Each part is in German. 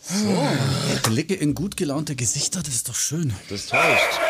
So, Blicke in gut gelaunte Gesichter, das ist doch schön. Das täuscht.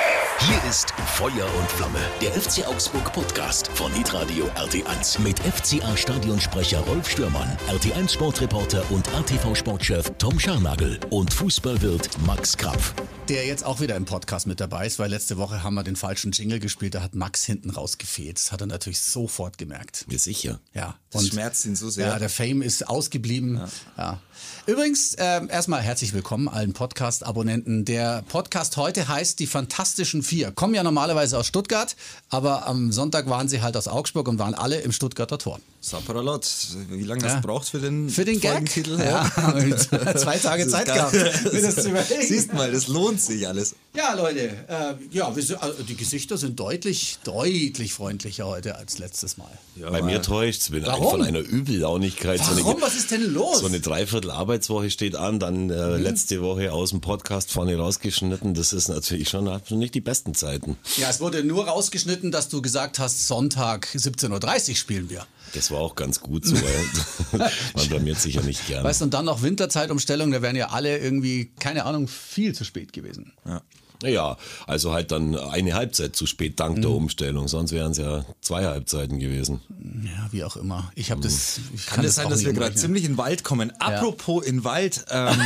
Hier ist Feuer und Flamme, der FC Augsburg Podcast von Hitradio RT1 mit FCA Stadionsprecher Rolf Stürmann, RT1 Sportreporter und ATV Sportchef Tom Scharnagel und Fußballwirt Max Krapf. Der jetzt auch wieder im Podcast mit dabei ist, weil letzte Woche haben wir den falschen Jingle gespielt, da hat Max hinten rausgefehlt. Das hat er natürlich sofort gemerkt. Ja, sicher. Ja. Das schmerzt ihn so sehr. Ja, der Fame ist ausgeblieben. Ja. ja. Übrigens, äh, erstmal herzlich willkommen allen Podcast-Abonnenten. Der Podcast heute heißt Die Fantastischen Vier. Kommen ja normalerweise aus Stuttgart, aber am Sonntag waren sie halt aus Augsburg und waren alle im Stuttgarter Tor. Saparalot, wie lange du braucht für den Für den Gag? Titel? Ja, zwei Tage Zeit gehabt, mir das zu überlegen. Siehst mal, das lohnt sich alles. Ja, Leute, äh, ja, wir sind, also die Gesichter sind deutlich, deutlich freundlicher heute als letztes Mal. Ja, Bei mir täuscht es. bin Warum? von einer Übellaunigkeit. Warum? So eine, Was ist denn los? So eine Dreiviertel Arbeitswoche steht an, dann äh, mhm. letzte Woche aus dem Podcast vorne rausgeschgeschnitten. Das ist natürlich schon nicht die besten Zeiten. Ja, es wurde nur rausgeschnitten, dass du gesagt hast, Sonntag 17.30 Uhr spielen wir. Das war auch ganz gut so, weil man blamiert sich ja nicht gern. Weißt du, und dann noch Winterzeitumstellung, da wären ja alle irgendwie, keine Ahnung, viel zu spät gewesen. Ja. Ja, also halt dann eine Halbzeit zu spät dank mhm. der Umstellung, sonst wären es ja zwei Halbzeiten gewesen. Ja, wie auch immer. Ich habe das. Ich kann, kann das sein, dass wir gerade ziemlich in den Wald kommen? Apropos ja. in Wald. Ähm,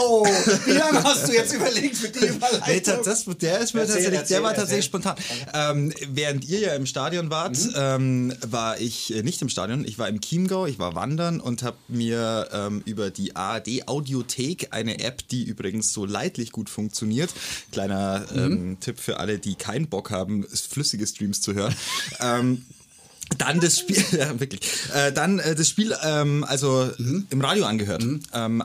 oh, wie lange hast du jetzt überlegt für die Überleitung? das, der ist mir erzähl, tatsächlich, erzähl, der war tatsächlich spontan. Ähm, während ihr ja im Stadion wart, mhm. ähm, war ich äh, nicht im Stadion. Ich war im Chiemgau, ich war wandern und habe mir ähm, über die ARD Audiothek eine App, die übrigens so leidlich gut funktioniert Kleiner mhm. ähm, Tipp für alle, die keinen Bock haben, flüssige Streams zu hören. ähm, dann das Spiel, ja, wirklich. Äh, dann äh, das Spiel, ähm, also mhm. im Radio angehört. Mhm. Ähm,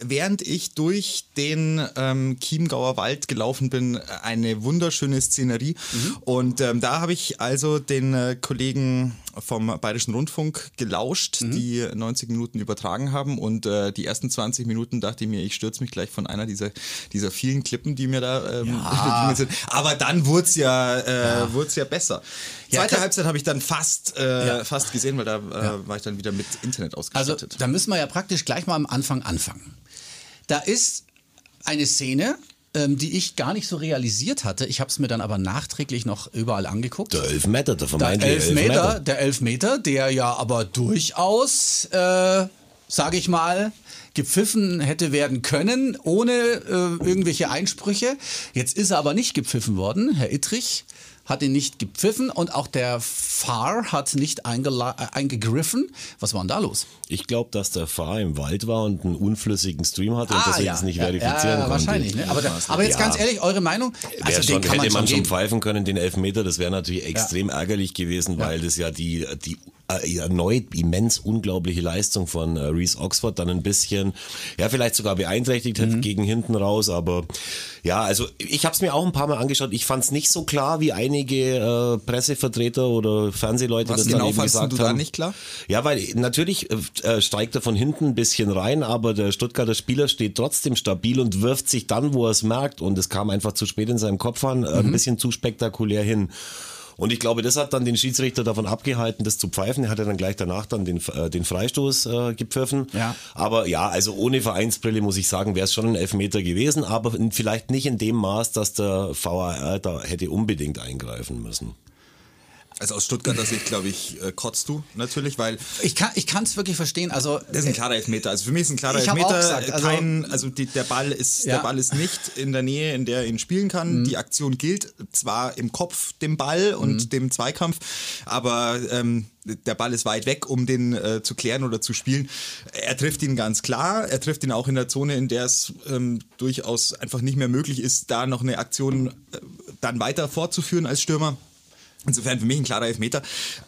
während ich durch den ähm, Chiemgauer Wald gelaufen bin, eine wunderschöne Szenerie. Mhm. Und ähm, da habe ich also den äh, Kollegen vom Bayerischen Rundfunk gelauscht, mhm. die 90 Minuten übertragen haben. Und äh, die ersten 20 Minuten dachte ich mir, ich stürze mich gleich von einer dieser, dieser vielen Klippen, die mir da ähm, ja. sind. Aber dann wurde es ja, äh, ja. ja besser. Zweite ja, Halbzeit habe ich dann fast, äh, fast gesehen, weil da äh, war ich dann wieder mit Internet ausgestattet. Also da müssen wir ja praktisch gleich mal am Anfang anfangen. Da ist eine Szene, ähm, die ich gar nicht so realisiert hatte. Ich habe es mir dann aber nachträglich noch überall angeguckt. Der Elfmeter, der vermeintliche der Elfmeter, Elfmeter. Der Elfmeter, der ja aber durchaus, äh, sage ich mal, gepfiffen hätte werden können, ohne äh, irgendwelche Einsprüche. Jetzt ist er aber nicht gepfiffen worden, Herr Ittrich hat ihn nicht gepfiffen und auch der Fahr hat nicht eingegriffen. Was war denn da los? Ich glaube, dass der Fahr im Wald war und einen unflüssigen Stream hatte und ah, deswegen ja. es nicht ja, verifizieren ja, konnte. Wahrscheinlich. Ne? Aber, aber, jetzt ganz ehrlich, eure Meinung? Also schon, hätte man schon, schon pfeifen können, den Elfmeter, das wäre natürlich extrem ärgerlich gewesen, weil das ja die, die äh, erneut immens unglaubliche Leistung von äh, Reese Oxford dann ein bisschen, ja, vielleicht sogar beeinträchtigt mhm. hat gegen hinten raus, aber ja, also ich habe es mir auch ein paar Mal angeschaut. Ich fand es nicht so klar, wie einige äh, Pressevertreter oder Fernsehleute Was das genau dann eben gesagt du haben. Da nicht klar? Ja, weil natürlich äh, steigt er von hinten ein bisschen rein, aber der Stuttgarter Spieler steht trotzdem stabil und wirft sich dann, wo er es merkt, und es kam einfach zu spät in seinem Kopf an, äh, mhm. ein bisschen zu spektakulär hin. Und ich glaube, das hat dann den Schiedsrichter davon abgehalten, das zu pfeifen. Er hat ja dann gleich danach dann den, äh, den Freistoß äh, gepfiffen. Ja. Aber ja, also ohne Vereinsbrille muss ich sagen, wäre es schon ein Elfmeter gewesen, aber vielleicht nicht in dem Maß, dass der VAR da hätte unbedingt eingreifen müssen. Also aus Stuttgarter Sicht, glaube ich, äh, kotzt du natürlich, weil. Ich kann ich es wirklich verstehen. Also, das ist ein klarer Elfmeter. Also für mich ist ein klarer Elfmeter. Gesagt, also, kein, also die, der, Ball ist, ja. der Ball ist nicht in der Nähe, in der er ihn spielen kann. Mhm. Die Aktion gilt zwar im Kopf dem Ball und mhm. dem Zweikampf, aber ähm, der Ball ist weit weg, um den äh, zu klären oder zu spielen. Er trifft ihn ganz klar. Er trifft ihn auch in der Zone, in der es ähm, durchaus einfach nicht mehr möglich ist, da noch eine Aktion äh, dann weiter fortzuführen als Stürmer. Insofern für mich ein klarer Elfmeter.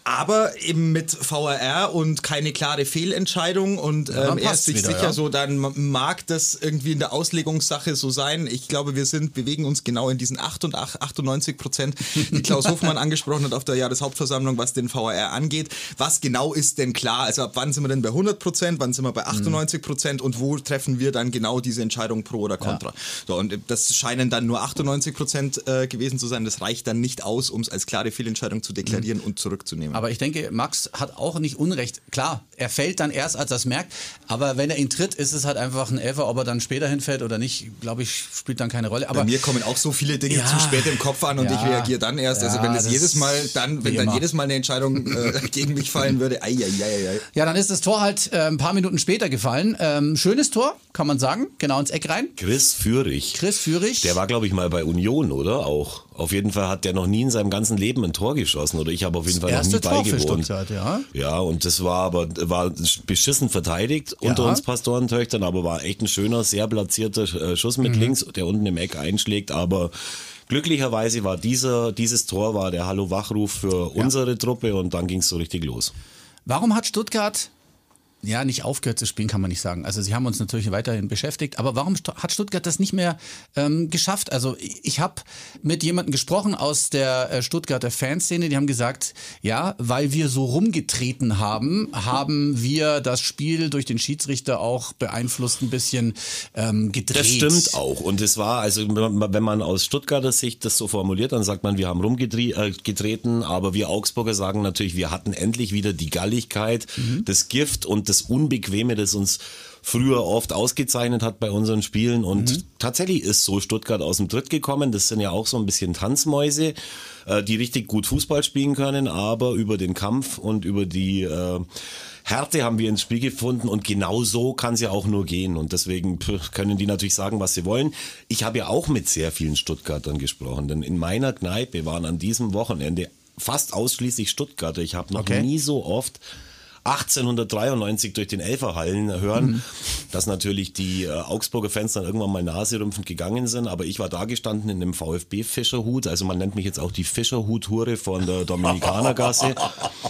Aber eben mit VAR und keine klare Fehlentscheidung und ähm, er ist sich wieder, sicher ja. so, dann mag das irgendwie in der Auslegungssache so sein. Ich glaube, wir sind, bewegen uns genau in diesen 88, 98 Prozent, die Klaus Hofmann angesprochen hat auf der Jahreshauptversammlung, was den VAR angeht. Was genau ist denn klar? Also ab wann sind wir denn bei 100 Prozent? Wann sind wir bei 98 Prozent? Und wo treffen wir dann genau diese Entscheidung pro oder contra? Ja. So, und das scheinen dann nur 98 Prozent äh, gewesen zu sein. Das reicht dann nicht aus, um es als klare Fehlentscheidung Fehlentscheidung zu deklarieren mhm. und zurückzunehmen. Aber ich denke, Max hat auch nicht Unrecht. Klar, er fällt dann erst, als er es merkt. Aber wenn er ihn tritt, ist es halt einfach ein Elfer. Ob er dann später hinfällt oder nicht, glaube ich, spielt dann keine Rolle. Aber Bei mir kommen auch so viele Dinge ja, zu spät im Kopf an und ja, ich reagiere dann erst. Also wenn das jedes Mal dann, wenn dann jedes Mal eine Entscheidung äh, gegen mich fallen würde, ei, ei, ei, ei. Ja, dann ist das Tor halt äh, ein paar Minuten später gefallen. Ähm, schönes Tor, kann man sagen. Genau ins Eck rein. Chris Führig. Chris Führig. Der war, glaube ich, mal bei Union, oder? Auch. Auf jeden Fall hat der noch nie in seinem ganzen Leben ein Tor geschossen. Oder ich habe auf jeden Fall noch nie Tor beigewohnt. ja. ja, und das war aber war beschissen verteidigt ja. unter uns Pastorentöchtern, aber war echt ein schöner, sehr platzierter äh, Schuss mit mhm. links, der unten im Eck einschlägt. Aber glücklicherweise war dieser, dieses Tor war der Hallo-Wachruf für ja. unsere Truppe und dann ging es so richtig los. Warum hat Stuttgart ja, nicht aufgehört zu spielen, kann man nicht sagen. Also sie haben uns natürlich weiterhin beschäftigt. Aber warum hat Stuttgart das nicht mehr ähm, geschafft? Also ich habe mit jemandem gesprochen aus der äh, Stuttgarter Fanszene, die haben gesagt, ja, weil wir so rumgetreten haben, haben wir das Spiel durch den Schiedsrichter auch beeinflusst, ein bisschen ähm, gedreht. Das stimmt auch. Und es war, also wenn man aus Stuttgarter Sicht das so formuliert, dann sagt man, wir haben rumgetreten, äh, aber wir Augsburger sagen natürlich, wir hatten endlich wieder die Galligkeit, mhm. das Gift und das Unbequeme, das uns früher oft ausgezeichnet hat bei unseren Spielen. Und mhm. tatsächlich ist so Stuttgart aus dem Tritt gekommen. Das sind ja auch so ein bisschen Tanzmäuse, äh, die richtig gut Fußball spielen können, aber über den Kampf und über die äh, Härte haben wir ins Spiel gefunden und genau so kann es ja auch nur gehen. Und deswegen können die natürlich sagen, was sie wollen. Ich habe ja auch mit sehr vielen Stuttgartern gesprochen, denn in meiner Kneipe waren an diesem Wochenende fast ausschließlich Stuttgarter. Ich habe noch okay. nie so oft 1893 durch den Elferhallen hören, mhm. dass natürlich die äh, Augsburger Fans dann irgendwann mal naserümpfend gegangen sind. Aber ich war da gestanden in einem VfB-Fischerhut. Also man nennt mich jetzt auch die Fischerhut-Hure von der Dominikanergasse.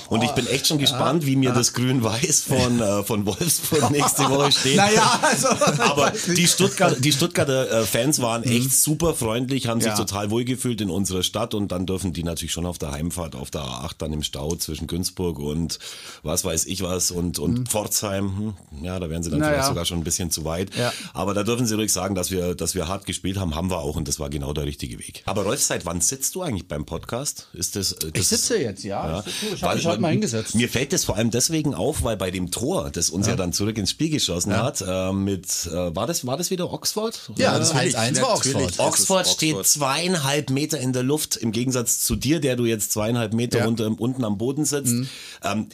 Und ich bin echt schon gespannt, wie mir das Grün-Weiß von, äh, von Wolfsburg nächste Woche steht. Naja, also. Aber die, Stuttgart, die Stuttgarter äh, Fans waren echt mhm. super freundlich, haben sich ja. total wohlgefühlt in unserer Stadt und dann dürfen die natürlich schon auf der Heimfahrt auf der A8 dann im Stau zwischen Günzburg und was weiß weiß ich was und, und mhm. Pforzheim, hm, ja, da wären sie dann naja. vielleicht sogar schon ein bisschen zu weit. Ja. Aber da dürfen sie ruhig sagen, dass wir, dass wir hart gespielt haben, haben wir auch und das war genau der richtige Weg. Aber Rolf, seit wann sitzt du eigentlich beim Podcast? Ist das, das ich sitze jetzt, ja. ja. Ich habe mich heute mal hingesetzt. Mir fällt das vor allem deswegen auf, weil bei dem Tor, das uns ja, ja dann zurück ins Spiel geschossen hat, äh, mit, äh, war, das, war das wieder Oxford? Ja, das 1-1 war Oxford. Oxford steht zweieinhalb Meter in der Luft, im Gegensatz zu dir, der du jetzt zweieinhalb Meter unter, unten am Boden sitzt. Mhm. Ähm,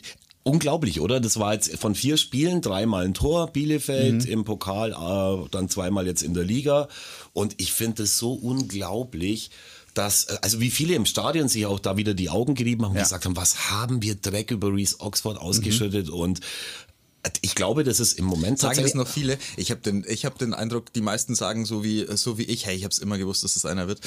Unglaublich, oder? Das war jetzt von vier Spielen dreimal ein Tor, Bielefeld mhm. im Pokal, äh, dann zweimal jetzt in der Liga. Und ich finde es so unglaublich, dass, äh, also wie viele im Stadion sich auch da wieder die Augen gerieben haben und ja. gesagt haben, was haben wir Dreck über Reese Oxford ausgeschüttet mhm. und ich glaube, das ist im Moment sagen es noch viele. Ich habe den, ich habe den Eindruck, die meisten sagen so wie so wie ich. Hey, ich habe es immer gewusst, dass es einer wird.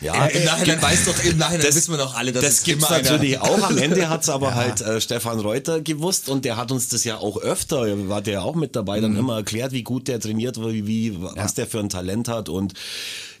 Ja, äh, im Nachhinein äh, weiß doch, im Nachhinein das, wissen wir doch alle, dass das es gibt's immer natürlich auch. Am Ende hat's aber ja. halt äh, Stefan Reuter gewusst und der hat uns das ja auch öfter, war der auch mit dabei, dann mhm. immer erklärt, wie gut der trainiert, wie, wie was ja. der für ein Talent hat und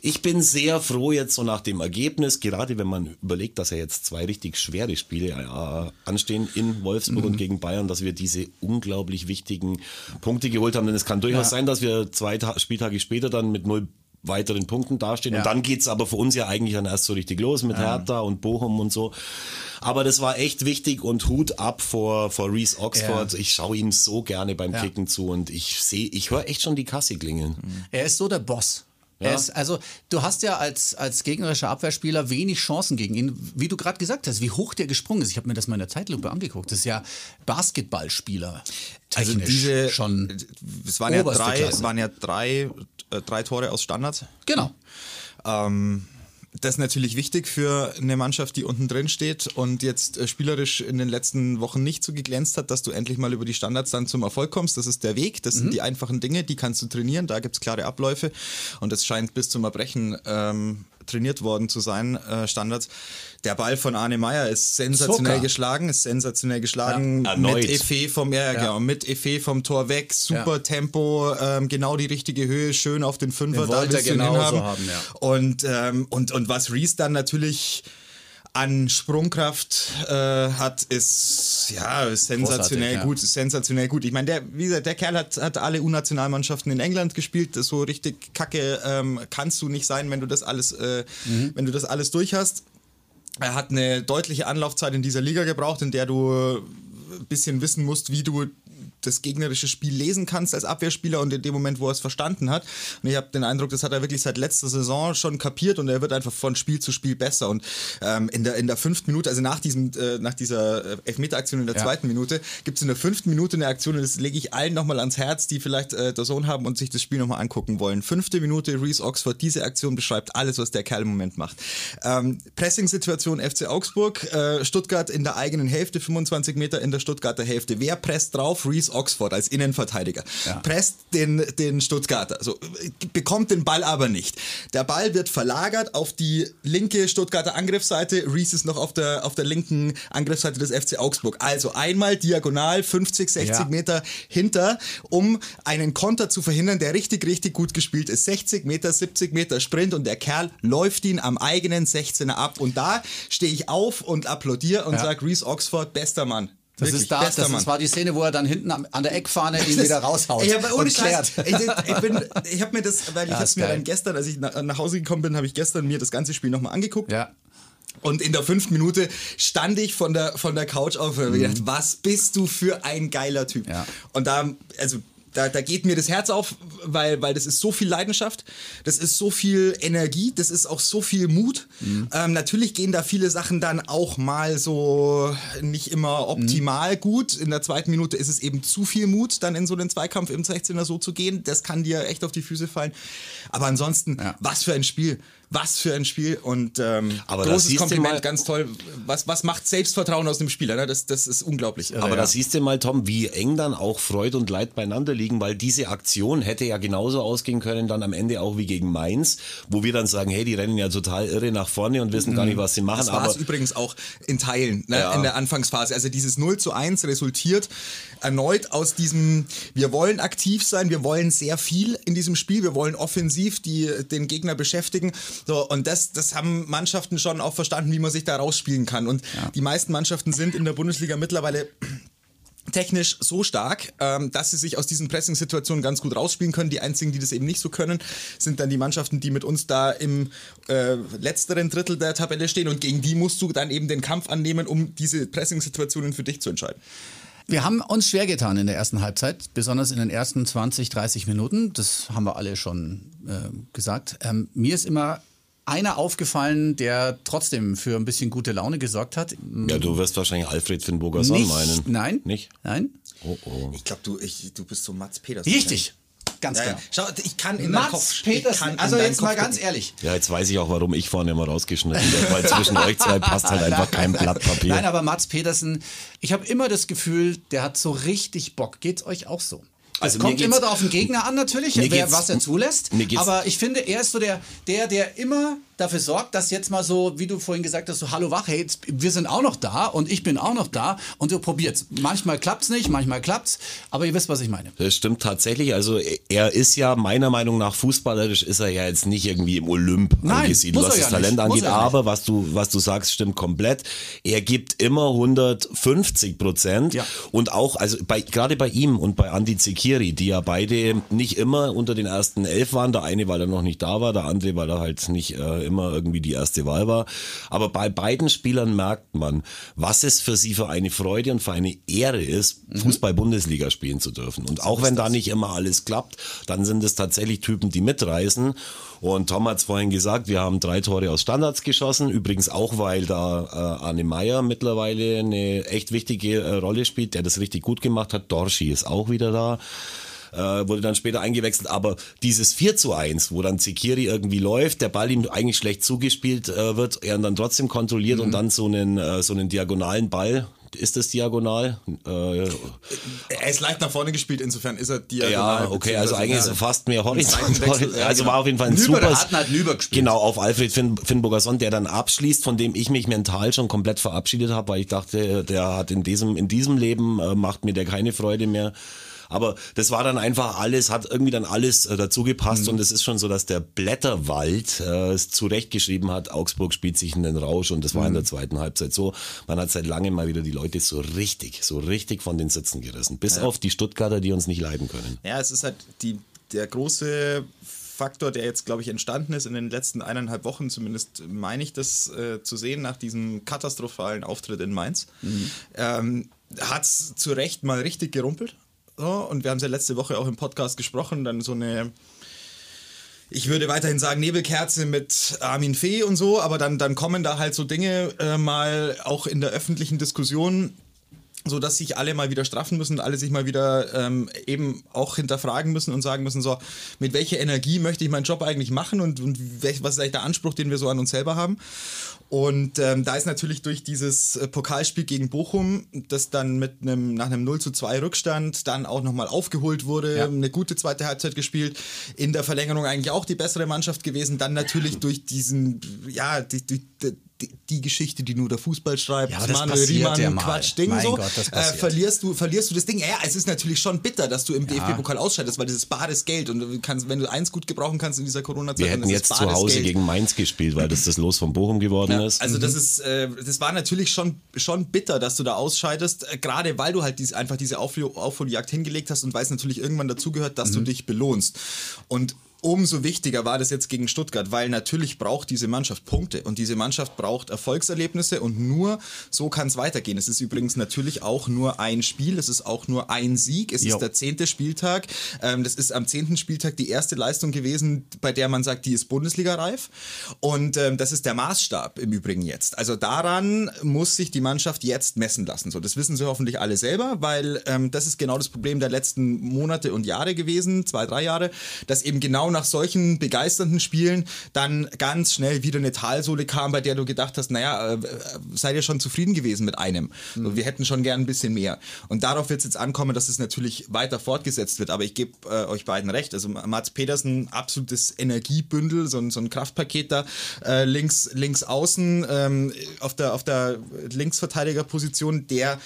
ich bin sehr froh jetzt so nach dem Ergebnis, gerade wenn man überlegt, dass ja jetzt zwei richtig schwere Spiele äh, anstehen in Wolfsburg mhm. und gegen Bayern, dass wir diese unglaublich wichtigen Punkte geholt haben. Denn es kann durchaus ja. sein, dass wir zwei Ta Spieltage später dann mit null weiteren Punkten dastehen. Ja. Und dann geht's aber für uns ja eigentlich dann erst so richtig los mit ja. Hertha und Bochum und so. Aber das war echt wichtig und Hut ab vor, vor Reese Oxford. Ja. Ich schaue ihm so gerne beim Kicken zu und ich sehe, ich höre echt schon die Kasse klingeln. Er ist so der Boss. Ja. Ist, also du hast ja als, als gegnerischer Abwehrspieler wenig Chancen gegen ihn. Wie du gerade gesagt hast, wie hoch der gesprungen ist. Ich habe mir das mal in der Zeitlupe angeguckt. Das ist ja Basketballspieler. Also diese schon. Es waren ja drei, waren ja drei, äh, drei Tore aus Standards. Genau. Ähm, das ist natürlich wichtig für eine Mannschaft, die unten drin steht und jetzt äh, spielerisch in den letzten Wochen nicht so geglänzt hat, dass du endlich mal über die Standards dann zum Erfolg kommst. Das ist der Weg, das mhm. sind die einfachen Dinge, die kannst du trainieren, da gibt es klare Abläufe und es scheint bis zum Erbrechen ähm, trainiert worden zu sein, äh, Standards. Der Ball von Arne Meyer ist sensationell Zucker. geschlagen, ist sensationell geschlagen ja, mit Efe vom ja, ja. Genau, mit Efe vom Tor weg, super ja. Tempo, ähm, genau die richtige Höhe, schön auf den Fünfer, den da willst du genau haben. So haben und, ähm, und, und was Reese dann natürlich an Sprungkraft äh, hat, ist ja sensationell ja. gut, sensationell gut. Ich meine, der, wie gesagt, der Kerl hat, hat alle U-Nationalmannschaften in England gespielt. So richtig Kacke ähm, kannst du nicht sein, wenn du das alles, äh, mhm. wenn du das alles durch hast. Er hat eine deutliche Anlaufzeit in dieser Liga gebraucht, in der du ein bisschen wissen musst, wie du das gegnerische Spiel lesen kannst als Abwehrspieler und in dem Moment, wo er es verstanden hat. Und ich habe den Eindruck, das hat er wirklich seit letzter Saison schon kapiert und er wird einfach von Spiel zu Spiel besser. Und ähm, in, der, in der fünften Minute, also nach, diesem, äh, nach dieser äh, Elfmeteraktion in der ja. zweiten Minute, gibt es in der fünften Minute eine Aktion und das lege ich allen nochmal ans Herz, die vielleicht äh, der Sohn haben und sich das Spiel nochmal angucken wollen. Fünfte Minute, Reese Oxford, diese Aktion beschreibt alles, was der Kerl im Moment macht. Ähm, Pressing-Situation FC Augsburg, äh, Stuttgart in der eigenen Hälfte, 25 Meter in der Stuttgarter Hälfte. Wer presst drauf? Reese Oxford als Innenverteidiger. Ja. Presst den, den Stuttgarter. Also, bekommt den Ball aber nicht. Der Ball wird verlagert auf die linke Stuttgarter Angriffsseite. Reese ist noch auf der, auf der linken Angriffsseite des FC Augsburg. Also einmal diagonal 50, 60 ja. Meter hinter, um einen Konter zu verhindern, der richtig, richtig gut gespielt ist. 60 Meter, 70 Meter Sprint und der Kerl läuft ihn am eigenen 16er ab. Und da stehe ich auf und applaudiere und ja. sage, Reese Oxford, bester Mann. Das Wirklich, ist da, das, das war die Szene, wo er dann hinten an der Eckfahne ihn wieder raushaut. Ich habe ohne Scheiß, ich, ich, bin, ich habe mir das, weil ich ja, mir dann gestern, als ich nach, nach Hause gekommen bin, habe ich gestern mir das ganze Spiel nochmal angeguckt. Ja. Und in der fünften Minute stand ich von der, von der Couch auf und habe mhm. gedacht, was bist du für ein geiler Typ. Ja. Und da, also da, da geht mir das Herz auf, weil, weil das ist so viel Leidenschaft, das ist so viel Energie, das ist auch so viel Mut. Mhm. Ähm, natürlich gehen da viele Sachen dann auch mal so nicht immer optimal mhm. gut. In der zweiten Minute ist es eben zu viel Mut, dann in so einen Zweikampf im 16er so zu gehen. Das kann dir echt auf die Füße fallen. Aber ansonsten, ja. was für ein Spiel was für ein Spiel und ähm, aber großes Kompliment, mal, ganz toll. Was, was macht Selbstvertrauen aus dem Spieler? Ne? Das, das ist unglaublich. Aber ja. da siehst du mal, Tom, wie eng dann auch Freude und Leid beieinander liegen, weil diese Aktion hätte ja genauso ausgehen können, dann am Ende auch wie gegen Mainz, wo wir dann sagen, hey, die rennen ja total irre nach vorne und wissen mhm. gar nicht, was sie machen. Das war es übrigens auch in Teilen ne? ja. in der Anfangsphase. Also dieses 0 zu 1 resultiert erneut aus diesem, wir wollen aktiv sein, wir wollen sehr viel in diesem Spiel, wir wollen offensiv die, den Gegner beschäftigen. So, und das, das haben Mannschaften schon auch verstanden, wie man sich da rausspielen kann. Und ja. die meisten Mannschaften sind in der Bundesliga mittlerweile technisch so stark, ähm, dass sie sich aus diesen Pressing-Situationen ganz gut rausspielen können. Die einzigen, die das eben nicht so können, sind dann die Mannschaften, die mit uns da im äh, letzteren Drittel der Tabelle stehen. Und gegen die musst du dann eben den Kampf annehmen, um diese Pressing-Situationen für dich zu entscheiden. Wir haben uns schwer getan in der ersten Halbzeit, besonders in den ersten 20, 30 Minuten. Das haben wir alle schon äh, gesagt. Ähm, mir ist immer einer aufgefallen, der trotzdem für ein bisschen gute Laune gesorgt hat. Ja, du wirst wahrscheinlich Alfred Finnburger-Son meinen. Nein. Nicht? Nein. Oh, oh. Ich glaube, du, du bist so Mats Petersen. Richtig. Ganz ja, genau. Ja. Schau, ich kann in Mats Kopf, Petersen, also jetzt mal ganz ehrlich. Ja, jetzt weiß ich auch, warum ich vorne immer rausgeschnitten habe, weil zwischen euch zwei passt halt einfach kein Blatt Papier. Nein, aber Mats Petersen, ich habe immer das Gefühl, der hat so richtig Bock. Geht's euch auch so? Also es kommt immer auf den Gegner an natürlich, wer, was er zulässt. Aber ich finde, er ist so der, der, der immer dafür sorgt, dass jetzt mal so, wie du vorhin gesagt hast, so Hallo wach, hey, wir sind auch noch da und ich bin auch noch da und du probiert's. Manchmal klappt's nicht, manchmal klappt's, aber ihr wisst, was ich meine. Das stimmt tatsächlich. Also er ist ja meiner Meinung nach fußballerisch ist er ja jetzt nicht irgendwie im Olymp Nein, angesiedelt, was das ja Talent nicht. angeht. Aber was du was du sagst, stimmt komplett. Er gibt immer 150 Prozent ja. und auch also bei gerade bei ihm und bei Andy Zekiri, die ja beide nicht immer unter den ersten elf waren. Der eine, weil er noch nicht da war, der andere, weil er halt nicht äh, immer irgendwie die erste Wahl war. Aber bei beiden Spielern merkt man, was es für sie für eine Freude und für eine Ehre ist, mhm. Fußball-Bundesliga spielen zu dürfen. Und auch wenn da nicht immer alles klappt, dann sind es tatsächlich Typen, die mitreißen. Und Tom hat es vorhin gesagt, wir haben drei Tore aus Standards geschossen. Übrigens auch, weil da äh, Arne Meyer mittlerweile eine echt wichtige äh, Rolle spielt, der das richtig gut gemacht hat. Dorschi ist auch wieder da äh, wurde dann später eingewechselt. Aber dieses 4 zu 1, wo dann Zekiri irgendwie läuft, der Ball ihm eigentlich schlecht zugespielt äh, wird, er dann trotzdem kontrolliert mhm. und dann so einen, äh, so einen diagonalen Ball, ist das diagonal? Äh, er ist leicht nach vorne gespielt, insofern ist er diagonal. Ja, okay, also eigentlich ist er fast mehr horizontal. Also war auf jeden Fall ein Nüber, super. Hat halt Nüber gespielt. Genau, auf Alfred Finn, Finnburger Son, der dann abschließt, von dem ich mich mental schon komplett verabschiedet habe, weil ich dachte, der hat in diesem, in diesem Leben, äh, macht mir der keine Freude mehr. Aber das war dann einfach alles, hat irgendwie dann alles äh, dazu gepasst mhm. und es ist schon so, dass der Blätterwald äh, es zurechtgeschrieben hat, Augsburg spielt sich in den Rausch und das war mhm. in der mhm. zweiten Halbzeit so. Man hat seit langem mal wieder die Leute so richtig, so richtig von den Sitzen gerissen. Bis ja. auf die Stuttgarter, die uns nicht leiden können. Ja, es ist halt die, der große Faktor, der jetzt, glaube ich, entstanden ist in den letzten eineinhalb Wochen, zumindest meine ich das äh, zu sehen, nach diesem katastrophalen Auftritt in Mainz, mhm. ähm, hat es zu Recht mal richtig gerumpelt. So, und wir haben es ja letzte Woche auch im Podcast gesprochen, dann so eine ich würde weiterhin sagen Nebelkerze mit Armin Fee und so, aber dann, dann kommen da halt so Dinge äh, mal auch in der öffentlichen Diskussion so dass sich alle mal wieder straffen müssen alle sich mal wieder ähm, eben auch hinterfragen müssen und sagen müssen, so, mit welcher Energie möchte ich meinen Job eigentlich machen und, und was ist eigentlich der Anspruch, den wir so an uns selber haben. Und ähm, da ist natürlich durch dieses äh, Pokalspiel gegen Bochum, das dann mit einem nach einem 0 zu 2 Rückstand dann auch nochmal aufgeholt wurde, ja. eine gute zweite Halbzeit gespielt, in der Verlängerung eigentlich auch die bessere Mannschaft gewesen, dann natürlich durch diesen, ja, die, die, die Geschichte, die nur der Fußball schreibt, ja, Manuel Riemann, ja Quatsch, Ding mein so, Gott, äh, verlierst du, verlierst du das Ding. Ja, es ist natürlich schon bitter, dass du im ja. DFB-Pokal ausscheidest, weil dieses bares Geld und du kannst, wenn du eins gut gebrauchen kannst in dieser Corona-Zeit, wir hätten jetzt zu Hause Geld. gegen Mainz gespielt, weil das das Los von Bochum geworden ja, ist. Also mhm. das ist, äh, das war natürlich schon schon bitter, dass du da ausscheidest, äh, gerade weil du halt dies, einfach diese Aufholjagd hingelegt hast und weil es natürlich irgendwann dazugehört, dass mhm. du dich belohnst und Umso wichtiger war das jetzt gegen Stuttgart, weil natürlich braucht diese Mannschaft Punkte und diese Mannschaft braucht Erfolgserlebnisse und nur so kann es weitergehen. Es ist übrigens natürlich auch nur ein Spiel, es ist auch nur ein Sieg, es jo. ist der zehnte Spieltag. Ähm, das ist am zehnten Spieltag die erste Leistung gewesen, bei der man sagt, die ist Bundesliga-reif und ähm, das ist der Maßstab im Übrigen jetzt. Also daran muss sich die Mannschaft jetzt messen lassen. So, das wissen sie hoffentlich alle selber, weil ähm, das ist genau das Problem der letzten Monate und Jahre gewesen, zwei, drei Jahre, dass eben genau nach solchen begeisternden Spielen dann ganz schnell wieder eine Talsohle kam, bei der du gedacht hast, naja, äh, seid ihr schon zufrieden gewesen mit einem? Mhm. Wir hätten schon gern ein bisschen mehr. Und darauf wird es jetzt ankommen, dass es natürlich weiter fortgesetzt wird. Aber ich gebe äh, euch beiden recht. Also Mats Petersen, absolutes Energiebündel, so ein, so ein Kraftpaket da äh, links, links außen ähm, auf der, auf der Linksverteidigerposition, der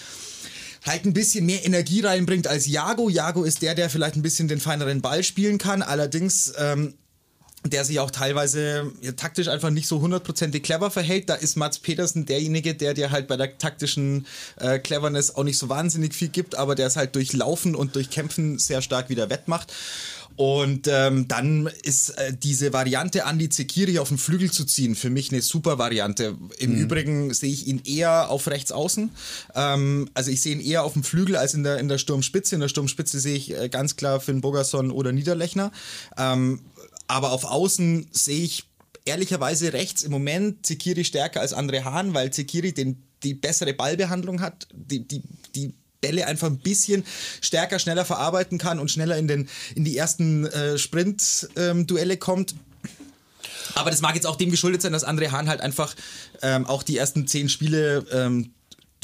halt ein bisschen mehr Energie reinbringt als Jago. Jago ist der, der vielleicht ein bisschen den feineren Ball spielen kann. Allerdings ähm, der sich auch teilweise ja, taktisch einfach nicht so hundertprozentig clever verhält. Da ist Mats Petersen derjenige, der dir halt bei der taktischen äh, Cleverness auch nicht so wahnsinnig viel gibt, aber der es halt durch Laufen und durch Kämpfen sehr stark wieder wettmacht. Und ähm, dann ist äh, diese Variante, Andy Zekiri auf den Flügel zu ziehen, für mich eine super Variante. Im mhm. Übrigen sehe ich ihn eher auf rechts außen. Ähm, also ich sehe ihn eher auf dem Flügel als in der, in der Sturmspitze. In der Sturmspitze sehe ich äh, ganz klar Finn Bogerson oder Niederlechner. Ähm, aber auf Außen sehe ich ehrlicherweise rechts im Moment Zekiri stärker als Andre Hahn, weil Zekiri den, die bessere Ballbehandlung hat, die, die, die Bälle einfach ein bisschen stärker, schneller verarbeiten kann und schneller in, den, in die ersten äh, Sprint-Duelle ähm, kommt. Aber das mag jetzt auch dem geschuldet sein, dass André Hahn halt einfach ähm, auch die ersten zehn Spiele ähm,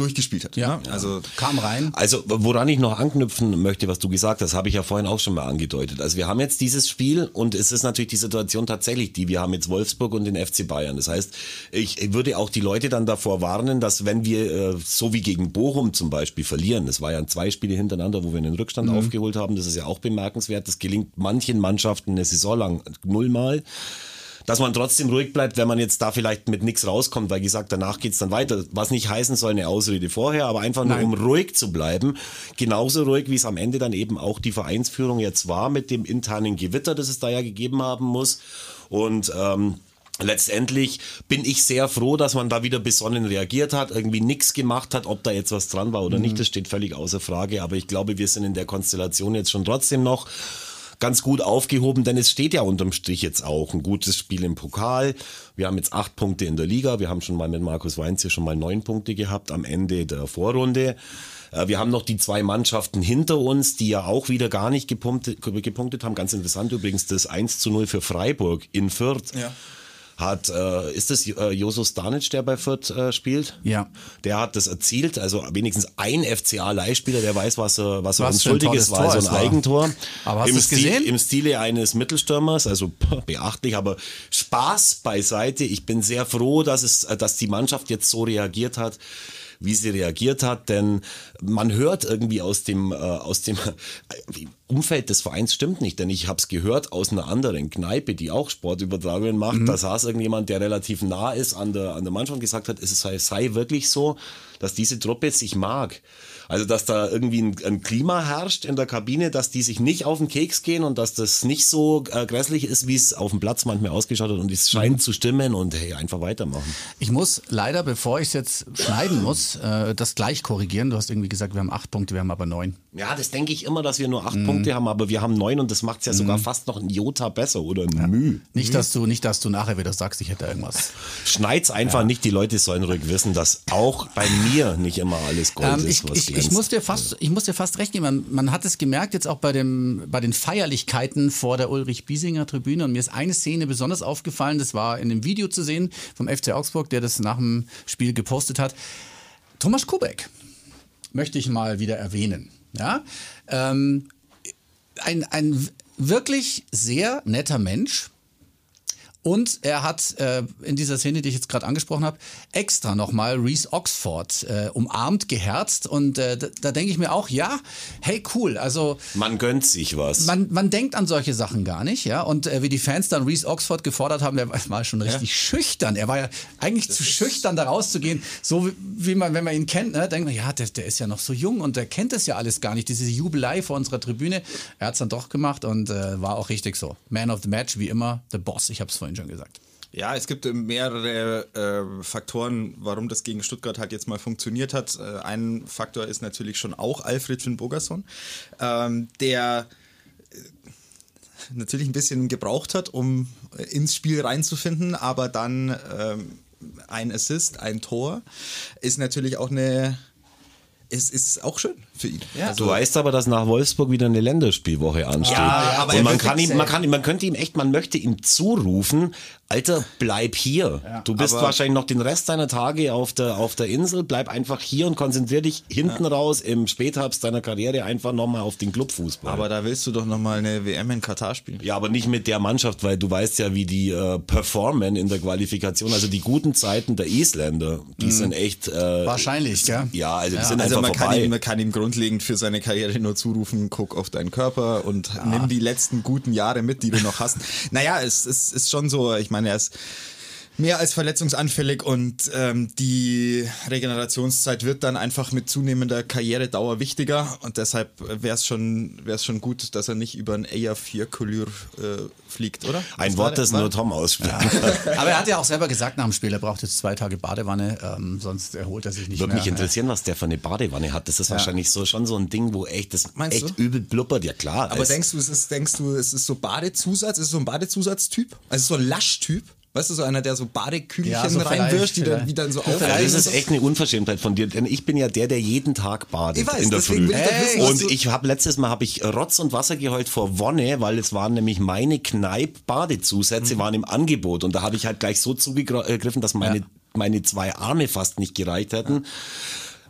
durchgespielt hat. Ja, ja. also kam rein. Also woran ich noch anknüpfen möchte, was du gesagt hast, habe ich ja vorhin auch schon mal angedeutet. Also wir haben jetzt dieses Spiel und es ist natürlich die Situation tatsächlich die, wir haben jetzt Wolfsburg und den FC Bayern. Das heißt, ich würde auch die Leute dann davor warnen, dass wenn wir äh, so wie gegen Bochum zum Beispiel verlieren, das war ja zwei Spiele hintereinander, wo wir einen Rückstand mhm. aufgeholt haben, das ist ja auch bemerkenswert, das gelingt manchen Mannschaften eine Saison lang nullmal dass man trotzdem ruhig bleibt, wenn man jetzt da vielleicht mit nichts rauskommt, weil gesagt, danach geht's dann weiter. Was nicht heißen soll, eine Ausrede vorher, aber einfach nur, Nein. um ruhig zu bleiben. Genauso ruhig, wie es am Ende dann eben auch die Vereinsführung jetzt war mit dem internen Gewitter, das es da ja gegeben haben muss. Und ähm, Letztendlich bin ich sehr froh, dass man da wieder besonnen reagiert hat, irgendwie nichts gemacht hat, ob da jetzt was dran war oder mhm. nicht, das steht völlig außer Frage. Aber ich glaube, wir sind in der Konstellation jetzt schon trotzdem noch ganz gut aufgehoben, denn es steht ja unterm Strich jetzt auch ein gutes Spiel im Pokal. Wir haben jetzt acht Punkte in der Liga. Wir haben schon mal mit Markus Weinz hier schon mal neun Punkte gehabt am Ende der Vorrunde. Äh, wir haben noch die zwei Mannschaften hinter uns, die ja auch wieder gar nicht gepunktet, gepunktet haben. Ganz interessant übrigens das 1 zu 0 für Freiburg in Fürth. Ja hat, äh, ist das äh, Joso Stanic, der bei Fürth äh, spielt? Ja. Der hat das erzielt, also wenigstens ein FCA-Leihspieler, der weiß, was er, was er was unschuldig ist, war, so ein Eigentor. Aber hast du es gesehen? Im Stile eines Mittelstürmers, also beachtlich, aber Spaß beiseite. Ich bin sehr froh, dass es, dass die Mannschaft jetzt so reagiert hat wie sie reagiert hat, denn man hört irgendwie aus dem, äh, aus dem, Umfeld des Vereins stimmt nicht, denn ich habe es gehört aus einer anderen Kneipe, die auch Sportübertragungen macht. Mhm. Da saß irgendjemand, der relativ nah ist an der, an der Mannschaft und gesagt hat, es sei, sei wirklich so, dass diese Truppe sich mag. Also, dass da irgendwie ein, ein, Klima herrscht in der Kabine, dass die sich nicht auf den Keks gehen und dass das nicht so äh, grässlich ist, wie es auf dem Platz manchmal ausgeschaut hat und es scheint mhm. zu stimmen und hey, einfach weitermachen. Ich muss leider, bevor ich es jetzt schneiden muss, äh, das gleich korrigieren. Du hast irgendwie gesagt, wir haben acht Punkte, wir haben aber neun. Ja, das denke ich immer, dass wir nur acht mhm. Punkte haben, aber wir haben neun und das macht es ja sogar mhm. fast noch ein Jota besser oder ein ja. Müh. Nicht, dass du, nicht, dass du nachher wieder sagst, ich hätte irgendwas. Schneid's einfach ja. nicht, die Leute sollen ruhig wissen, dass auch bei mir nicht immer alles Gold ähm, ist. Was ich, ich, muss dir fast ich muss dir fast recht geben, man, man, hat es gemerkt jetzt auch bei, dem, bei den Feierlichkeiten vor der Ulrich-Biesinger Tribüne und mir ist eine Szene besonders aufgefallen, das war in dem Video zu sehen vom FC Augsburg, der das nach dem Spiel gepostet hat. Thomas Kubek möchte ich mal wieder erwähnen. Ja? Ähm, ein, ein wirklich sehr netter Mensch, und er hat äh, in dieser Szene, die ich jetzt gerade angesprochen habe, extra nochmal Reese Oxford äh, umarmt, geherzt. Und äh, da, da denke ich mir auch, ja, hey, cool. Also man gönnt sich was. Man, man denkt an solche Sachen gar nicht, ja. Und äh, wie die Fans dann Reese Oxford gefordert haben, der war schon richtig ja. schüchtern. Er war ja eigentlich das zu schüchtern, da rauszugehen. So wie, wie, man, wenn man ihn kennt, ne, denkt man, ja, der, der ist ja noch so jung und der kennt das ja alles gar nicht. Diese Jubelei vor unserer Tribüne. Er hat es dann doch gemacht und äh, war auch richtig so. Man of the Match, wie immer, the Boss. Ich habe es vorhin vorhin schon gesagt. Ja, es gibt mehrere äh, Faktoren, warum das gegen Stuttgart halt jetzt mal funktioniert hat. Äh, ein Faktor ist natürlich schon auch Alfred Finn Bogerson, ähm, der äh, natürlich ein bisschen gebraucht hat, um ins Spiel reinzufinden, aber dann ähm, ein Assist, ein Tor ist natürlich auch eine es ist auch schön für ihn. Ja. Also, du weißt aber, dass nach Wolfsburg wieder eine Länderspielwoche ansteht. Ja, aber und man kann ihm, man kann, man könnte ihm echt, man möchte ihm zurufen, Alter, bleib hier. Ja, du bist wahrscheinlich noch den Rest deiner Tage auf der, auf der Insel. Bleib einfach hier und konzentrier dich hinten ja. raus im Spätherbst deiner Karriere einfach nochmal auf den Clubfußball. Aber da willst du doch nochmal eine WM in Katar spielen. Ja, aber nicht mit der Mannschaft, weil du weißt ja, wie die äh, performen in der Qualifikation. Also die guten Zeiten der Isländer, die mhm. sind echt. Äh, Wahrscheinlich, gell? Ja, also die sind also einfach man vorbei. Kann ihm, man kann ihm grundlegend für seine Karriere nur zurufen, guck auf deinen Körper und nimm die letzten guten Jahre mit, die du noch hast. naja, es, es ist schon so, ich meine, er ist mehr als verletzungsanfällig und ähm, die Regenerationszeit wird dann einfach mit zunehmender Karrieredauer wichtiger und deshalb wäre es schon, wär's schon gut, dass er nicht über ein AR4-Couleur äh, fliegt, oder? Ein Wort, das nur Tom ausspricht. Ja. Aber er hat ja auch selber gesagt nach dem Spiel, er braucht jetzt zwei Tage Badewanne, ähm, sonst erholt er sich nicht Würde mehr. Würde mich interessieren, was der für eine Badewanne hat. Das ist ja. wahrscheinlich so schon so ein Ding, wo echt das Meinst echt du? übel blubbert. Ja klar. Aber denkst du, es ist, denkst du, es ist so Badezusatz, ist es so ein Badezusatztyp? Also so ein Laschtyp? Weißt du, so einer, der so Badekühlchen ja, so reinwirft, die dann, die dann so aufreißen. Das ist echt eine Unverschämtheit von dir, denn ich bin ja der, der jeden Tag badet ich weiß, in der Früh. Hey. Und ich habe letztes Mal habe ich Rotz und Wasser geheult vor Wonne, weil es waren nämlich meine Kneipp-Badezusätze mhm. waren im Angebot und da habe ich halt gleich so zugegriffen, dass meine ja. meine zwei Arme fast nicht gereicht hätten. Ja.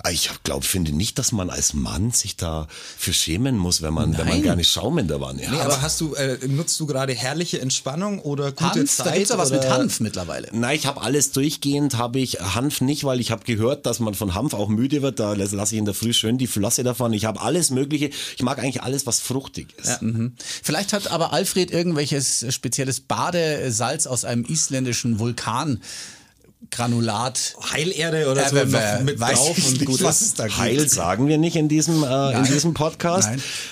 Ah, ich glaube, finde nicht, dass man als Mann sich da für schämen muss, wenn man, wenn man gar nicht Schaum in der Wanne hat. Nee, aber hast du, äh, nutzt du gerade herrliche Entspannung oder gute Hanf, Zeit? Da gibt's ja was mit Hanf mittlerweile. Nein, ich habe alles durchgehend, habe ich Hanf nicht, weil ich habe gehört, dass man von Hanf auch müde wird. Da lasse ich in der Früh schön die Flosse davon. Ich habe alles Mögliche. Ich mag eigentlich alles, was fruchtig ist. Ja, mhm. Vielleicht hat aber Alfred irgendwelches spezielles Badesalz aus einem isländischen Vulkan Granulat. Heilerde oder so äh, noch mit weiß drauf und gut was ist da Heil sagen wir nicht in diesem, äh, in diesem Podcast.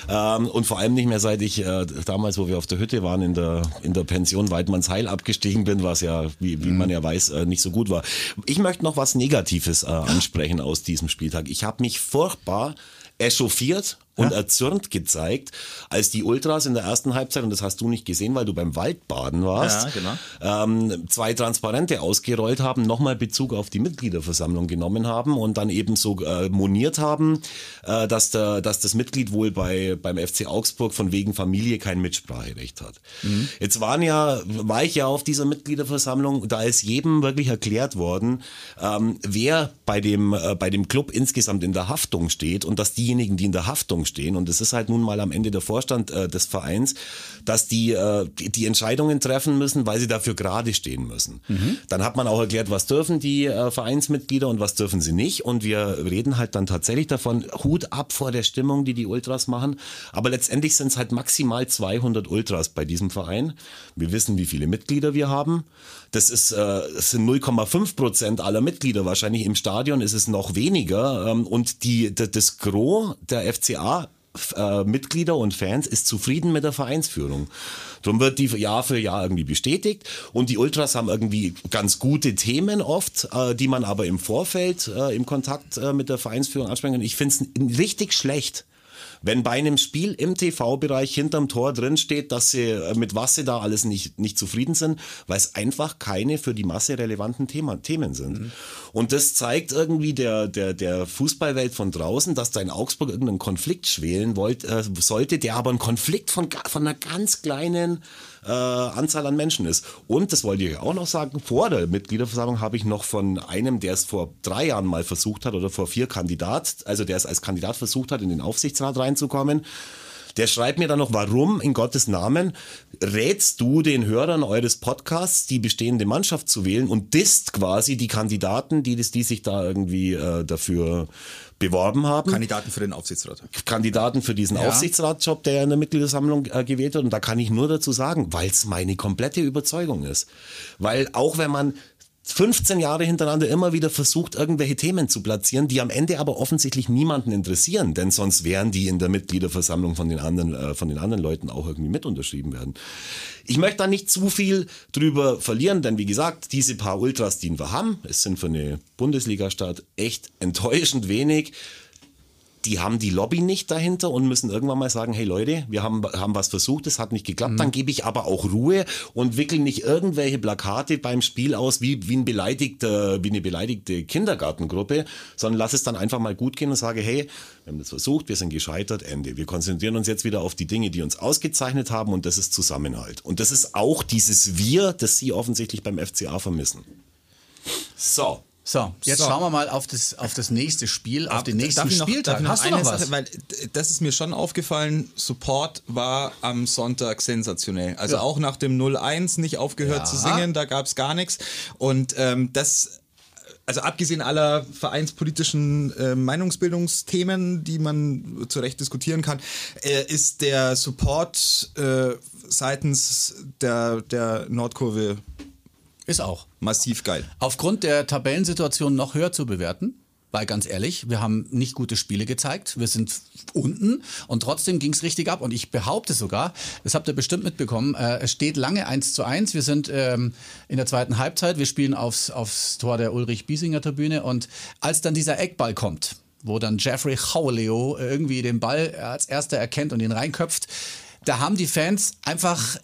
Ähm, und vor allem nicht mehr seit ich äh, damals, wo wir auf der Hütte waren, in der, in der Pension Weidmanns Heil abgestiegen bin, was ja, wie, wie mhm. man ja weiß, äh, nicht so gut war. Ich möchte noch was Negatives äh, ansprechen aus diesem Spieltag. Ich habe mich furchtbar echauffiert und ja. erzürnt gezeigt, als die Ultras in der ersten Halbzeit, und das hast du nicht gesehen, weil du beim Waldbaden warst, ja, genau. ähm, zwei Transparente ausgerollt haben, nochmal Bezug auf die Mitgliederversammlung genommen haben und dann eben so äh, moniert haben, äh, dass, der, dass das Mitglied wohl bei, beim FC Augsburg von wegen Familie kein Mitspracherecht hat. Mhm. Jetzt waren ja, war ich ja auf dieser Mitgliederversammlung, da ist jedem wirklich erklärt worden, ähm, wer bei dem, äh, bei dem Club insgesamt in der Haftung steht und dass diejenigen, die in der Haftung stehen. Und es ist halt nun mal am Ende der Vorstand äh, des Vereins, dass die, äh, die, die Entscheidungen treffen müssen, weil sie dafür gerade stehen müssen. Mhm. Dann hat man auch erklärt, was dürfen die äh, Vereinsmitglieder und was dürfen sie nicht. Und wir reden halt dann tatsächlich davon, Hut ab vor der Stimmung, die die Ultras machen. Aber letztendlich sind es halt maximal 200 Ultras bei diesem Verein. Wir wissen, wie viele Mitglieder wir haben. Das ist, äh, das sind 0,5 Prozent aller Mitglieder. Wahrscheinlich im Stadion ist es noch weniger. Ähm, und die, das Gros der FCA äh, Mitglieder und Fans ist zufrieden mit der Vereinsführung. Darum wird die Jahr für Jahr irgendwie bestätigt und die Ultras haben irgendwie ganz gute Themen oft, äh, die man aber im Vorfeld äh, im Kontakt äh, mit der Vereinsführung ansprechen kann. Ich finde es richtig schlecht, wenn bei einem Spiel im TV-Bereich hinterm Tor drin steht, dass sie äh, mit was sie da alles nicht, nicht zufrieden sind, weil es einfach keine für die Masse relevanten Thema, Themen sind. Mhm. Und das zeigt irgendwie der, der, der Fußballwelt von draußen, dass da in Augsburg irgendeinen Konflikt schwelen wollt, äh, sollte, der aber ein Konflikt von, von einer ganz kleinen äh, Anzahl an Menschen ist. Und das wollte ich auch noch sagen, vor der Mitgliederversammlung habe ich noch von einem, der es vor drei Jahren mal versucht hat oder vor vier Kandidat, also der es als Kandidat versucht hat, in den Aufsichtsrat reinzukommen, der schreibt mir dann noch, warum in Gottes Namen rätst du den Hörern eures Podcasts, die bestehende Mannschaft zu wählen und disst quasi die Kandidaten, die, die sich da irgendwie äh, dafür beworben haben. Kandidaten für den Aufsichtsrat. Kandidaten für diesen ja. Aufsichtsratjob, der in der Mitgliedersammlung äh, gewählt wird. Und da kann ich nur dazu sagen, weil es meine komplette Überzeugung ist. Weil auch wenn man 15 Jahre hintereinander immer wieder versucht, irgendwelche Themen zu platzieren, die am Ende aber offensichtlich niemanden interessieren, denn sonst wären die in der Mitgliederversammlung von den anderen, äh, von den anderen Leuten auch irgendwie mit unterschrieben werden. Ich möchte da nicht zu viel drüber verlieren, denn wie gesagt, diese paar Ultras, die wir haben, es sind für eine Bundesliga-Stadt echt enttäuschend wenig die haben die Lobby nicht dahinter und müssen irgendwann mal sagen, hey Leute, wir haben, haben was versucht, es hat nicht geklappt, mhm. dann gebe ich aber auch Ruhe und wickel nicht irgendwelche Plakate beim Spiel aus wie, wie, ein beleidigter, wie eine beleidigte Kindergartengruppe, sondern lass es dann einfach mal gut gehen und sage, hey, wir haben das versucht, wir sind gescheitert, Ende. Wir konzentrieren uns jetzt wieder auf die Dinge, die uns ausgezeichnet haben und das ist Zusammenhalt. Und das ist auch dieses Wir, das Sie offensichtlich beim FCA vermissen. So, so, jetzt so. schauen wir mal auf das, auf das nächste Spiel, auf den nächsten noch, Spieltag. Hast du noch was? Sache, weil das ist mir schon aufgefallen, Support war am Sonntag sensationell. Also ja. auch nach dem 0-1 nicht aufgehört ja. zu singen, da gab es gar nichts. Und ähm, das also abgesehen aller vereinspolitischen äh, Meinungsbildungsthemen, die man zu Recht diskutieren kann, äh, ist der Support äh, seitens der, der Nordkurve ist auch. Massiv geil. Aufgrund der Tabellensituation noch höher zu bewerten. Weil ganz ehrlich, wir haben nicht gute Spiele gezeigt. Wir sind unten und trotzdem ging es richtig ab. Und ich behaupte sogar, das habt ihr bestimmt mitbekommen, äh, es steht lange 1 zu 1. Wir sind ähm, in der zweiten Halbzeit. Wir spielen aufs, aufs Tor der Ulrich-Biesinger-Tribüne. Und als dann dieser Eckball kommt, wo dann Jeffrey Chauleo irgendwie den Ball als erster erkennt und ihn reinköpft, da haben die Fans einfach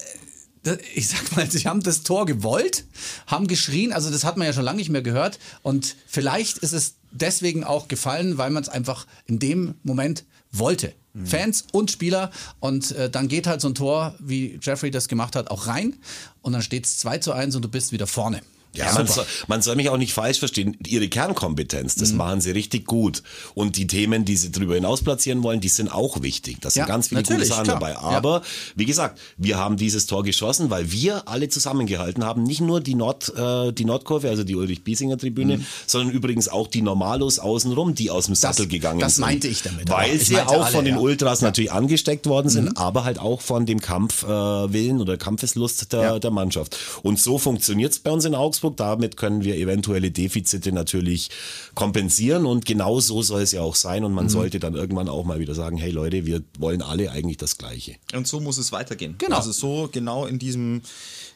ich sag mal, sie haben das Tor gewollt, haben geschrien, also das hat man ja schon lange nicht mehr gehört. Und vielleicht ist es deswegen auch gefallen, weil man es einfach in dem Moment wollte. Mhm. Fans und Spieler. Und äh, dann geht halt so ein Tor, wie Jeffrey das gemacht hat, auch rein. Und dann steht es 2 zu 1 und du bist wieder vorne. Ja, man soll, man soll, mich auch nicht falsch verstehen. Ihre Kernkompetenz, das mhm. machen sie richtig gut. Und die Themen, die sie darüber hinaus platzieren wollen, die sind auch wichtig. Das sind ja, ganz viele gute Sachen klar. dabei. Aber ja. wie gesagt, wir haben dieses Tor geschossen, weil wir alle zusammengehalten haben. Nicht nur die Nord, äh, die Nordkurve, also die Ulrich-Biesinger Tribüne, mhm. sondern übrigens auch die Normalos außenrum, die aus dem Sattel das, gegangen das sind. Das meinte ich damit. Weil sie auch alle, von den Ultras ja. natürlich angesteckt worden sind, mhm. aber halt auch von dem Kampfwillen äh, oder Kampfeslust der, der Mannschaft. Und so funktioniert es bei uns in Augsburg. Damit können wir eventuelle Defizite natürlich kompensieren und genau so soll es ja auch sein und man mhm. sollte dann irgendwann auch mal wieder sagen, hey Leute, wir wollen alle eigentlich das Gleiche. Und so muss es weitergehen. Genau. Also so genau in diesem,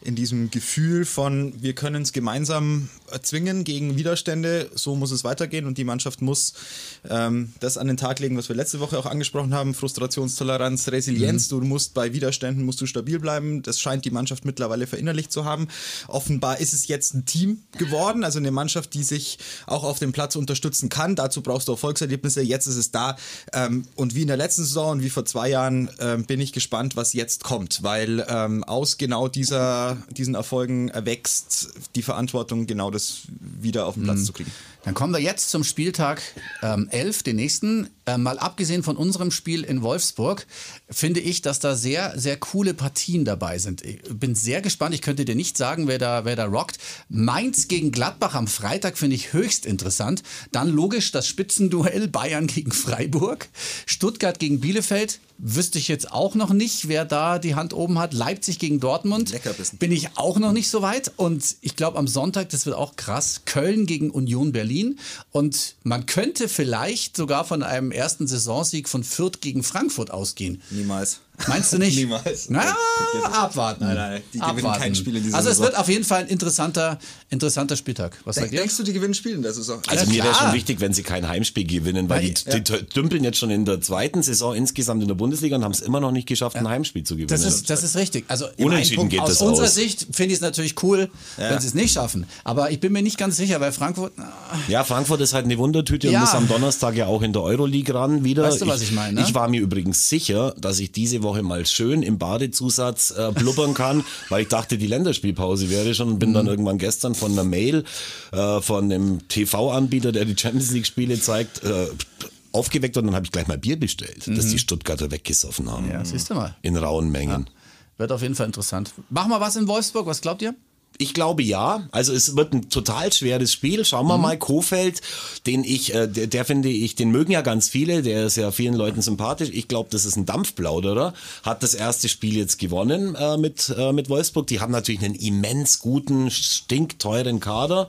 in diesem Gefühl von, wir können es gemeinsam erzwingen gegen Widerstände, so muss es weitergehen und die Mannschaft muss ähm, das an den Tag legen, was wir letzte Woche auch angesprochen haben, Frustrationstoleranz, Resilienz, mhm. du musst bei Widerständen, musst du stabil bleiben, das scheint die Mannschaft mittlerweile verinnerlicht zu haben. Offenbar ist es jetzt ein Team geworden, also eine Mannschaft, die sich auch auf dem Platz unterstützen kann, dazu brauchst du Erfolgserlebnisse, jetzt ist es da. Ähm, und wie in der letzten Saison und wie vor zwei Jahren ähm, bin ich gespannt, was jetzt kommt, weil ähm, aus genau dieser, diesen Erfolgen erwächst die Verantwortung, genau das wieder auf den Platz mhm. zu kriegen. Dann kommen wir jetzt zum Spieltag ähm, 11, den nächsten. Äh, mal abgesehen von unserem Spiel in Wolfsburg, finde ich, dass da sehr, sehr coole Partien dabei sind. Ich bin sehr gespannt. Ich könnte dir nicht sagen, wer da, wer da rockt. Mainz gegen Gladbach am Freitag finde ich höchst interessant. Dann logisch das Spitzenduell Bayern gegen Freiburg. Stuttgart gegen Bielefeld. Wüsste ich jetzt auch noch nicht, wer da die Hand oben hat. Leipzig gegen Dortmund. Leckerbissen. Bin ich auch noch nicht so weit. Und ich glaube, am Sonntag, das wird auch krass, Köln gegen Union Berlin. Und man könnte vielleicht sogar von einem ersten Saisonsieg von Fürth gegen Frankfurt ausgehen. Niemals. Meinst du nicht? Niemals. Na, abwarten. Nein, nein, die gewinnen Abwarten. kein Spiel in dieser Also es Saison. wird auf jeden Fall ein interessanter, interessanter Spieltag. Was sagt ihr? Denkst du, die gewinnen Spiele in der Saison? Also Ja, mir wäre schon wichtig, wenn sie kein Heimspiel gewinnen, weil Weil- die, die dümpeln jetzt schon in der zweiten Saison insgesamt in der Bundesliga und haben es immer noch nicht geschafft, ein Heimspiel zu gewinnen. Das ist, das ist richtig. Also Unentschieden Punkt geht aus das unserer aus. Sicht finde ich es natürlich cool, wenn sie es nicht schaffen. Aber ich bin mir nicht ganz sicher, weil Frankfurt. Ja, Frankfurt ist halt eine Wundertüte Ja. und muss am Donnerstag ja auch in der Euroleague ran wieder. Weißt du, was ich meine, ne? Ich war mir übrigens sicher, dass ich diese Woche mal schön im Badezusatz äh, blubbern kann, weil ich dachte, die Länderspielpause wäre schon und bin Mhm. dann irgendwann gestern von einer Mail äh, von einem TV-Anbieter, der die Champions League-Spiele zeigt, äh, aufgeweckt und dann habe ich gleich mal Bier bestellt, dass die Stuttgarter weggesoffen haben. Mhm. Ja, siehst du mal. In rauen Mengen. Wird auf jeden Fall interessant. Machen wir was in Wolfsburg, was glaubt ihr? Ich glaube ja. Also es wird ein total schweres Spiel. Schauen wir mal, Kofeld, den ich, äh, der, der finde ich, den mögen ja ganz viele, der ist ja vielen Leuten sympathisch. Ich glaube, das ist ein Dampfplauderer. Hat das erste Spiel jetzt gewonnen äh, mit, äh, mit Wolfsburg. Die haben natürlich einen immens guten, stinkteuren Kader.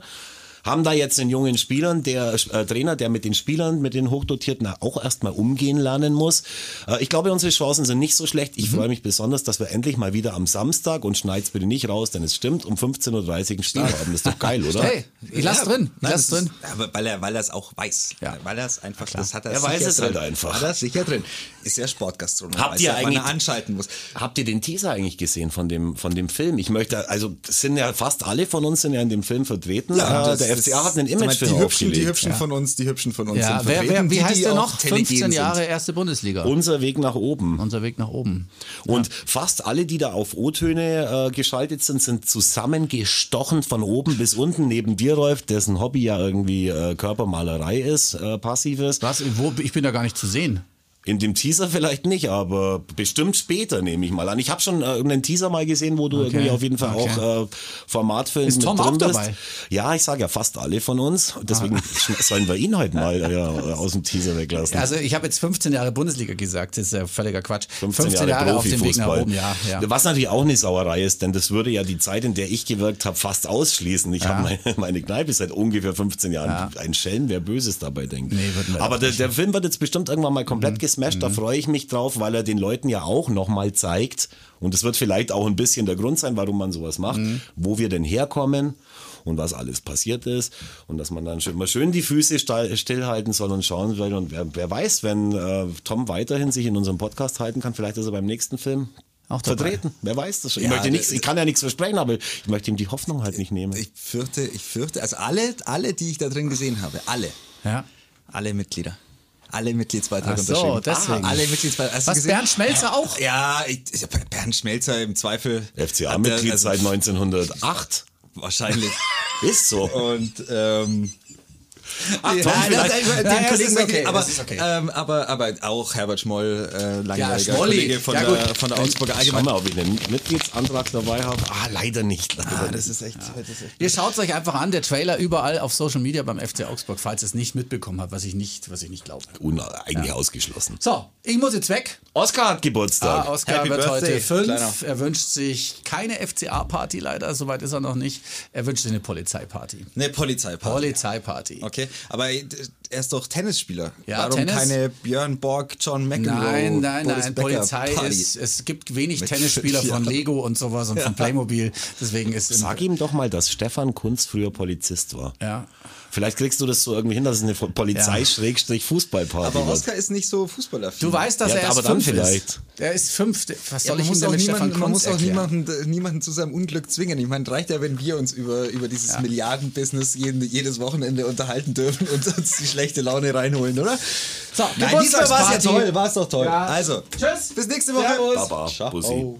Haben da jetzt einen jungen Spielern, der äh, Trainer, der mit den Spielern, mit den Hochdotierten auch erstmal umgehen lernen muss. Äh, ich glaube, unsere Chancen sind nicht so schlecht. Ich freue mich besonders, dass wir endlich mal wieder am Samstag und schneid's bitte nicht raus, denn es stimmt, um 15.30 Uhr ein Spiel haben. Das ist doch geil, oder? Hey, ich lass drin. Ich lass drin. Ist, weil er, weil er es auch weiß. Ja. Weil er es einfach, das hat er, Er weiß es drin. halt einfach. Hat er sicher drin. Ist ja Sportgastronom. Habt ihr ja, eigentlich- anschalten muss. Habt ihr den Teaser eigentlich gesehen von dem, von dem Film? Ich möchte, also sind ja fast alle von uns sind ja in dem Film vertreten. äh, das- der FCA hat einen Imagefilm die hübschen, die hübschen von uns, die hübschen von uns Ja, sind wer, wer, wie die, heißt der noch? telegen 15 Jahre Sind. erste Bundesliga. Unser Weg nach oben. Unser Weg nach oben. Und fast alle, die da auf O-Töne äh, geschaltet sind, sind zusammengestochen von oben bis unten. Neben dir, Rolf, dessen Hobby ja irgendwie äh, Körpermalerei ist, äh, passives. Was? Wo, ich bin da gar nicht zu sehen. In dem Teaser vielleicht nicht, aber bestimmt später nehme ich mal an. Ich habe schon äh, irgendeinen Teaser mal gesehen, wo du Okay, irgendwie auf jeden Fall okay. auch äh, Formatfilm Ist mit Tom drin bist. dabei? Ja, ich sage ja fast alle von uns. Deswegen sch- sollen wir ihn heute mal ja, aus dem Teaser weglassen. Also ich habe jetzt 15 Jahre Bundesliga gesagt, das ist ja völliger Quatsch. 15 Jahre, auf dem Weg nach Profifußball. oben, ja. ja. Was natürlich auch eine Sauerei ist, denn das würde ja die Zeit, in der ich gewirkt habe, fast ausschließen. Ich habe meine, meine Kneipe seit ungefähr 15 Jahren. Ein Schelm, wer Böses dabei denkt. Nee, Aber der. Mhm. der Film wird jetzt bestimmt irgendwann mal komplett gesmasht. Da freue ich mich drauf, weil er den Leuten ja auch nochmal zeigt. Und es wird vielleicht auch ein bisschen der Grund sein, warum man sowas macht, Mhm. wo wir denn herkommen und was alles passiert ist. Und dass man dann schön, mal schön die Füße stillhalten soll und schauen soll. Und wer, wer weiß, wenn äh, Tom weiterhin sich in unserem Podcast halten kann, vielleicht ist er beim nächsten Film Auch dabei. vertreten. Wer weiß das schon. Ich, Ja, möchte nichts, ich kann ja nichts versprechen, aber ich möchte ihm die Hoffnung halt nicht nehmen. Ich fürchte, ich fürchte, also alle, alle, die ich da drin gesehen habe, alle, ja. alle Mitglieder. Alle Mitgliedsbeiträge Ach so, unterschrieben. deswegen. Ah, alle Mitgliedsbeiträge. Was, gesehen? Bernd Schmelzer auch? Ja, ich, ich, Bernd Schmelzer im Zweifel. FCA-Mitglied Also, seit 1908. Wahrscheinlich. Ist so. Und ähm, Ach, ja, Tom, nein, vielleicht- nein, den Kollegen okay, aber, okay. ähm, aber, aber auch Herbert Schmoll, äh, langjähriger Schmolli. Kollege von, Ja, der, von der Augsburger Schau Allgemeinen. mal, ob ich einen Mitgliedsantrag dabei habe. Ah, leider nicht. Ah, das ist echt, das ist echt Ihr schaut es euch einfach an, der Trailer überall auf Social Media beim FC Augsburg, falls ihr es nicht mitbekommen habt, was ich nicht, was ich nicht glaube. Eigentlich ausgeschlossen. So, ich muss jetzt weg. Oscar hat Geburtstag. Ah, Oskar Happy wird Birthday, heute fünf. Kleiner. Er wünscht sich keine FCA-Party leider, soweit ist er noch nicht. Er wünscht sich eine Polizeiparty. eine Polizeiparty. Polizeiparty. Okay, aber er ist doch Tennisspieler. Ja, Warum Tennis? keine Björn Borg, John McEnroe, Nein, nein, Boris nein. Becker Polizei Party? ist, es gibt wenig Mit Tennisspieler von. Lego und sowas und von Playmobil. Deswegen ist Sag ihm doch mal, dass Stefan Kunz früher Polizist war. Ja. Vielleicht kriegst du das so irgendwie hin, dass es eine Polizei-Fußballparty Aber wird. Oscar ist nicht so fußballaffin. Du weißt, dass Ja, er erst aber dann fünf vielleicht. ist. Er ist fünf. Was Ja, soll man ich muss denn auch, niemanden, man muss auch niemanden, niemanden zu seinem Unglück zwingen. Ich meine, reicht ja, wenn wir uns über, über dieses Milliardenbusiness jeden, jedes Wochenende unterhalten dürfen und uns die schlechte Laune reinholen, oder? So, Nein, diesmal war es ja toll, war es doch toll. Ja. Also, Tschüss. bis nächste Woche. Servus. Baba, Ciao. Bussi.